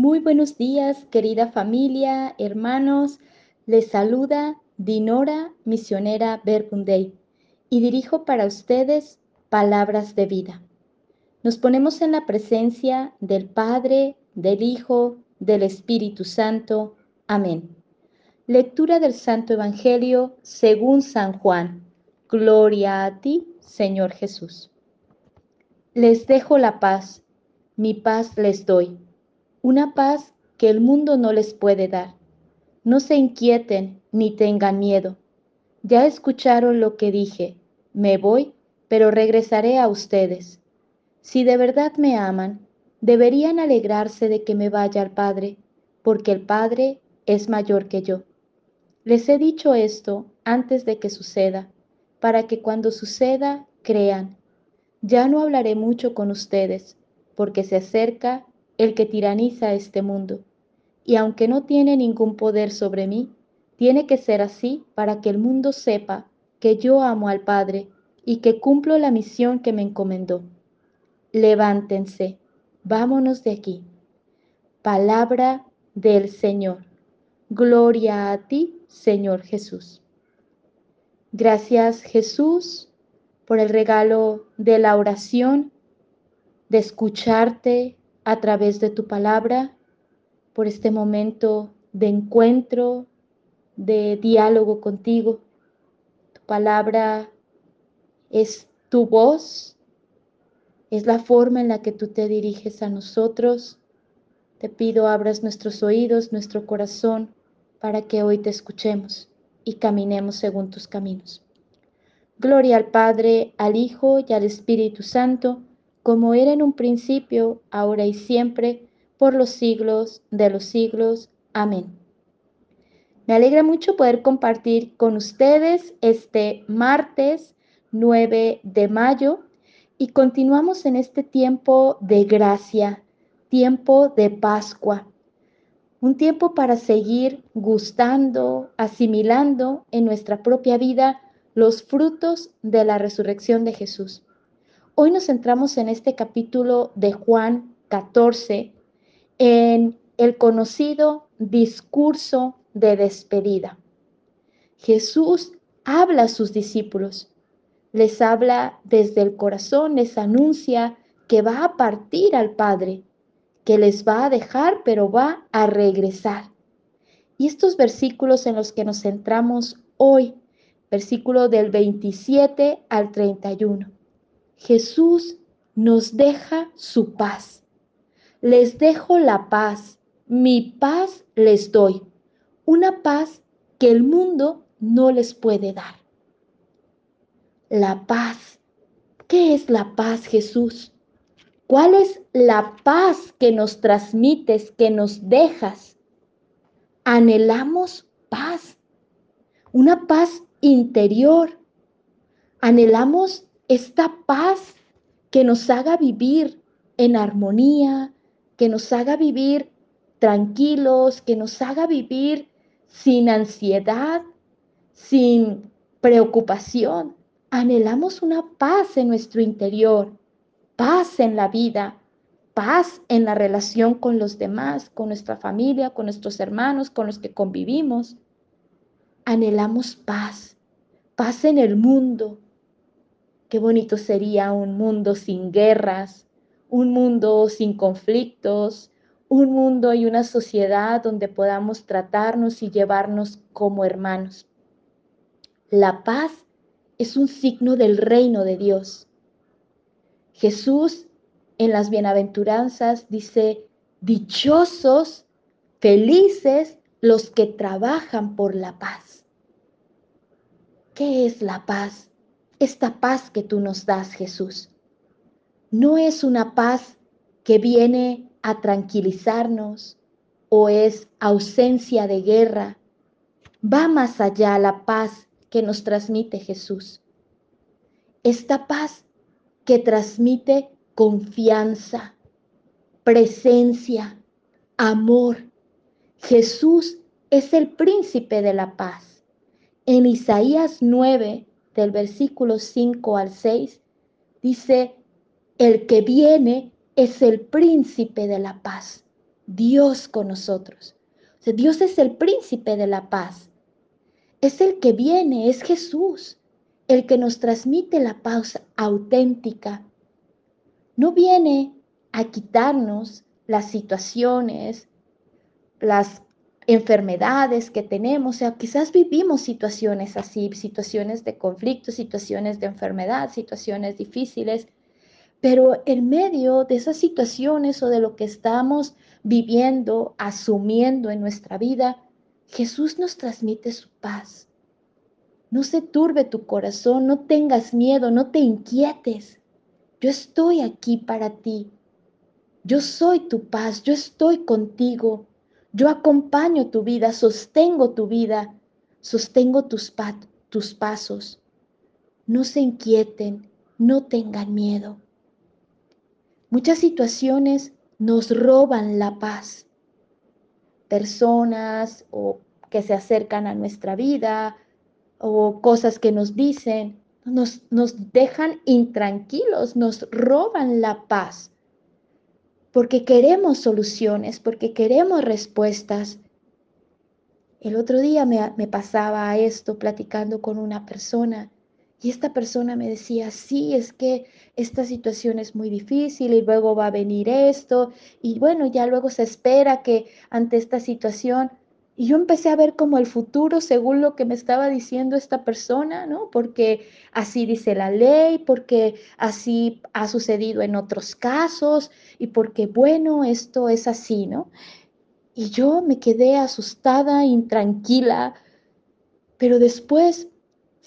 Muy buenos días, querida familia, hermanos. Les saluda Dinora, misionera Verbundey, y dirijo para ustedes palabras de vida. Nos ponemos en la presencia del Padre, del Hijo, del Espíritu Santo. Amén. Lectura del Santo Evangelio según San Juan. Gloria a ti, Señor Jesús. Les dejo la paz, mi paz les doy una paz que el mundo no les puede dar. No se inquieten ni tengan miedo. Ya escucharon lo que dije. Me voy, pero regresaré a ustedes. Si de verdad me aman, deberían alegrarse de que me vaya al Padre, porque el Padre es mayor que yo. Les he dicho esto antes de que suceda, para que cuando suceda crean. Ya no hablaré mucho con ustedes, porque se acerca el que tiraniza este mundo. Y aunque no tiene ningún poder sobre mí, tiene que ser así para que el mundo sepa que yo amo al Padre y que cumplo la misión que me encomendó. Levántense, vámonos de aquí. Palabra del Señor. Gloria a ti, Señor Jesús. Gracias Jesús por el regalo de la oración, de escucharte, a través de tu palabra, por este momento de encuentro, de diálogo contigo. Tu palabra es tu voz, es la forma en la que tú te diriges a nosotros. Te pido abras nuestros oídos, nuestro corazón, para que hoy te escuchemos y caminemos según tus caminos. Gloria al Padre, al Hijo y al Espíritu Santo como era en un principio, ahora y siempre, por los siglos de los siglos. Amén. Me alegra mucho poder compartir con ustedes este martes 9 de mayo y continuamos en este tiempo de gracia, tiempo de Pascua, un tiempo para seguir gustando, asimilando en nuestra propia vida los frutos de la resurrección de Jesús. Hoy nos centramos en este capítulo de Juan 14, en el conocido discurso de despedida. Jesús habla a sus discípulos, les habla desde el corazón, les anuncia que va a partir al Padre, que les va a dejar, pero va a regresar. Y estos versículos en los que nos centramos hoy, versículo del 27 al 31 Jesús nos deja su paz. Les dejo la paz, mi paz les doy, una paz que el mundo no les puede dar. La paz. ¿Qué es la paz, Jesús? ¿Cuál es la paz que nos transmites, que nos dejas? Anhelamos paz, una paz interior. Anhelamos esta paz que nos haga vivir en armonía, que nos haga vivir tranquilos, que nos haga vivir sin ansiedad, sin preocupación. Anhelamos una paz en nuestro interior, paz en la vida, paz en la relación con los demás, con nuestra familia, con nuestros hermanos, con los que convivimos. Anhelamos paz, paz en el mundo, Qué bonito sería un mundo sin guerras, un mundo sin conflictos, un mundo y una sociedad donde podamos tratarnos y llevarnos como hermanos. La paz es un signo del reino de Dios. Jesús en las bienaventuranzas dice, dichosos, felices los que trabajan por la paz. ¿Qué es la paz? Esta paz que tú nos das, Jesús. No es una paz que viene a tranquilizarnos o es ausencia de guerra. Va más allá la paz que nos transmite Jesús. Esta paz que transmite confianza, presencia, amor. Jesús es el príncipe de la paz. En Isaías 9, del versículo 5 al 6, dice, el que viene es el príncipe de la paz. Dios con nosotros. O sea, Dios es el príncipe de la paz. Es el que viene, es Jesús, el que nos transmite la paz auténtica. No viene a quitarnos las situaciones, las enfermedades que tenemos, o sea, quizás vivimos situaciones así, situaciones de conflicto, situaciones de enfermedad, situaciones difíciles, pero en medio de esas situaciones o de lo que estamos viviendo, asumiendo en nuestra vida, Jesús nos transmite su paz. No se turbe tu corazón, no tengas miedo, no te inquietes. Yo estoy aquí para ti. Yo soy tu paz, yo estoy contigo. Yo acompaño tu vida, sostengo tu vida, sostengo tus, pasos. No se inquieten, no tengan miedo. Muchas situaciones nos roban la paz. Personas o que se acercan a nuestra vida o cosas que nos dicen, nos dejan intranquilos, nos roban la paz. Porque queremos soluciones, porque queremos respuestas. El otro día me, me pasaba esto platicando con una persona y esta persona me decía, sí, es que esta situación es muy difícil y luego va a venir esto. Y bueno, ya luego se espera que ante esta situación... Y yo empecé a ver como el futuro según lo que me estaba diciendo esta persona, ¿no? Porque así dice la ley, porque así ha sucedido en otros casos y porque, bueno, esto es así, ¿no? Y yo me quedé asustada, intranquila, pero después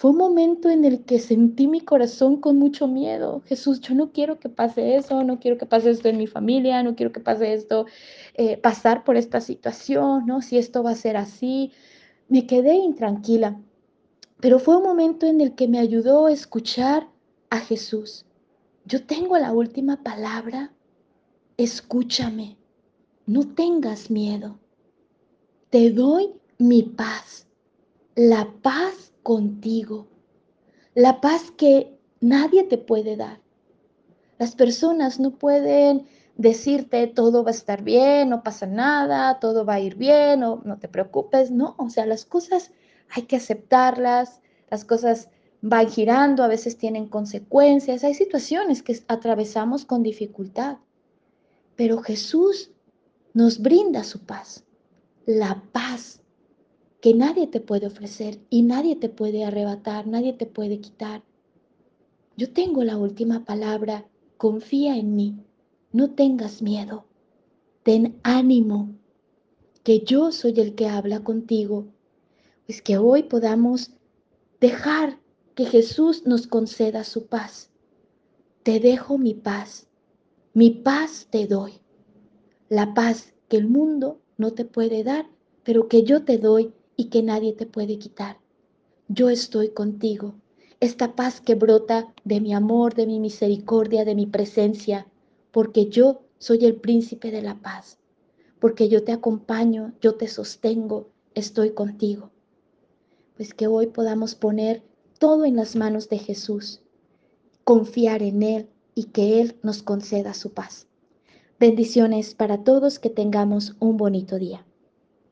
fue un momento en el que sentí mi corazón con mucho miedo. Jesús, yo no quiero que pase eso, no quiero que pase esto en mi familia, no quiero que pase esto, eh, pasar por esta situación, ¿no? Si esto va a ser así. Me quedé intranquila, pero fue un momento en el que me ayudó a escuchar a Jesús. Yo tengo la última palabra. Escúchame, no tengas miedo. Te doy mi paz, la paz contigo, la paz que nadie te puede dar. Las personas no pueden decirte todo va a estar bien, no pasa nada, todo va a ir bien, no, no te preocupes, no, o sea, las cosas hay que aceptarlas, las cosas van girando, a veces tienen consecuencias, hay situaciones que atravesamos con dificultad, pero Jesús nos brinda su paz, la paz que nadie te puede ofrecer y nadie te puede arrebatar, nadie te puede quitar. Yo tengo la última palabra, confía en mí, no tengas miedo, ten ánimo, que yo soy el que habla contigo. Pues que hoy podamos dejar que Jesús nos conceda su paz. Te dejo mi paz, mi paz te doy, la paz que el mundo no te puede dar, pero que yo te doy y que nadie te puede quitar. Yo estoy contigo. Esta paz que brota de mi amor, de mi misericordia, de mi presencia, porque yo soy el príncipe de la paz, porque yo te acompaño, yo te sostengo, estoy contigo. Pues que hoy podamos poner todo en las manos de Jesús, confiar en Él y que Él nos conceda su paz. Bendiciones para todos, que tengamos un bonito día.